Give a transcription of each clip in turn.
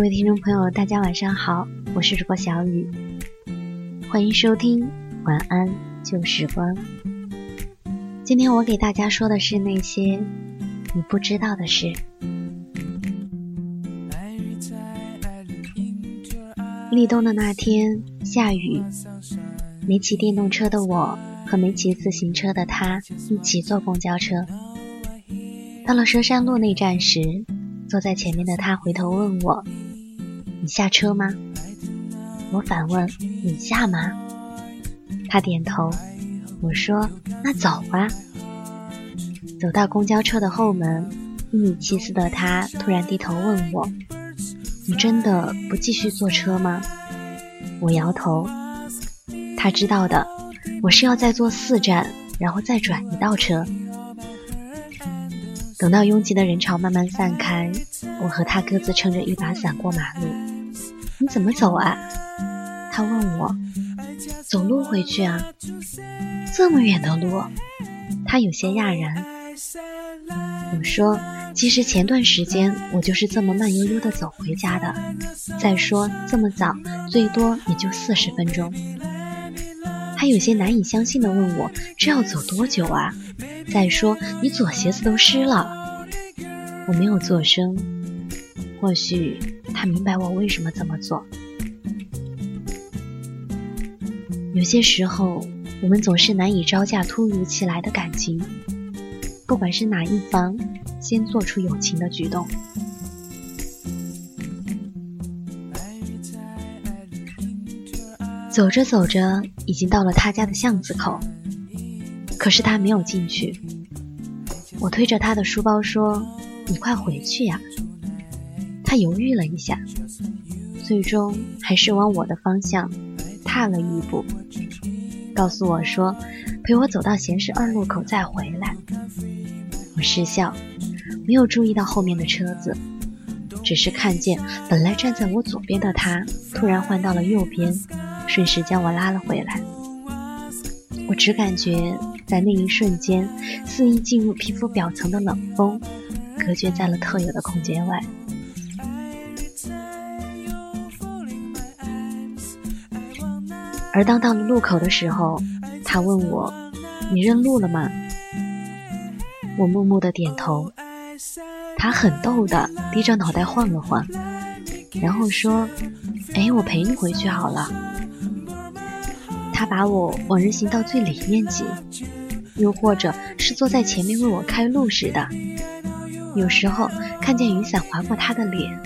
各位听众朋友，大家晚上好，我是主播小雨，欢迎收听《晚安旧时光》。今天我给大家说的是那些你不知道的事。立冬的那天下雨，没骑电动车的我和没骑自行车的他一起坐公交车。到了佘山路那站时。坐在前面的他回头问我：“你下车吗？”我反问：“你下吗？”他点头。我说：“那走吧。”走到公交车的后门，一米七四的他突然低头问我：“你真的不继续坐车吗？”我摇头。他知道的，我是要再坐四站，然后再转一道车。等到拥挤的人潮慢慢散开，我和他各自撑着一把伞过马路。你怎么走啊？他问我。走路回去啊？这么远的路？他有些讶然。我说，其实前段时间我就是这么慢悠悠的走回家的。再说这么早，最多也就四十分钟。他有些难以相信的问我，这要走多久啊？再说，你左鞋子都湿了。我没有做声，或许他明白我为什么这么做。有些时候，我们总是难以招架突如其来的感情，不管是哪一方先做出友情的举动。走着走着，已经到了他家的巷子口。可是他没有进去。我推着他的书包说：“你快回去呀。”他犹豫了一下，最终还是往我的方向踏了一步，告诉我说：“陪我走到咸市二路口再回来。”我失笑，没有注意到后面的车子，只是看见本来站在我左边的他突然换到了右边，顺势将我拉了回来。我只感觉。在那一瞬间，肆意进入皮肤表层的冷风，隔绝在了特有的空间外。而当到了路口的时候，他问我：“你认路了吗？”我默默的点头。他很逗的低着脑袋晃了晃，然后说：“哎，我陪你回去好了。”他把我往人行道最里面挤。又或者是坐在前面为我开路似的，有时候看见雨伞划过他的脸，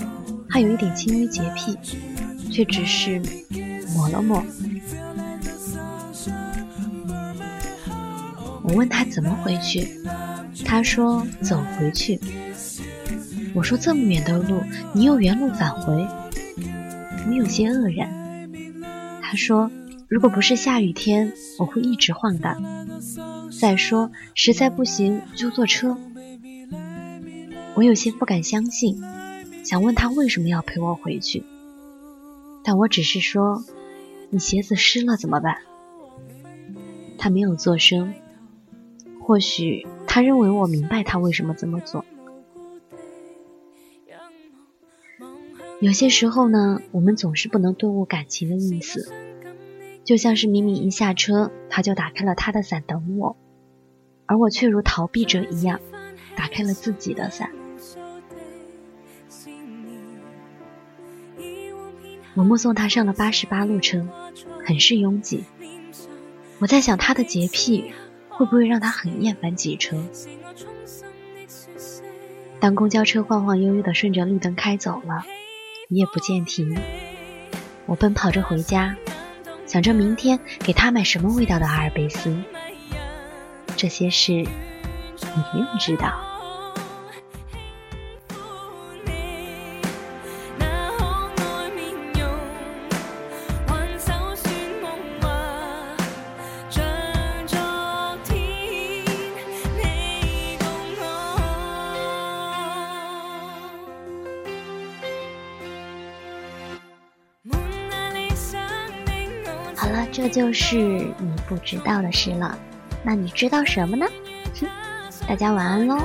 他有一点轻微洁癖，却只是抹了抹。我问他怎么回去，他说走回去。我说这么远的路，你又原路返回，我有些愕然。他说如果不是下雨天，我会一直晃的。再说，实在不行就坐车。我有些不敢相信，想问他为什么要陪我回去，但我只是说：“你鞋子湿了怎么办？”他没有做声，或许他认为我明白他为什么这么做。有些时候呢，我们总是不能顿悟感情的意思，就像是明明一下车，他就打开了他的伞等我。而我却如逃避者一样，打开了自己的伞。我目送他上了八十八路车，很是拥挤。我在想，他的洁癖会不会让他很厌烦挤车？当公交车晃晃悠悠的顺着绿灯开走了，也不见停。我奔跑着回家，想着明天给他买什么味道的阿尔卑斯。这些事你不用知道。好了这就是你不知道的事了。那你知道什么呢？大家晚安喽。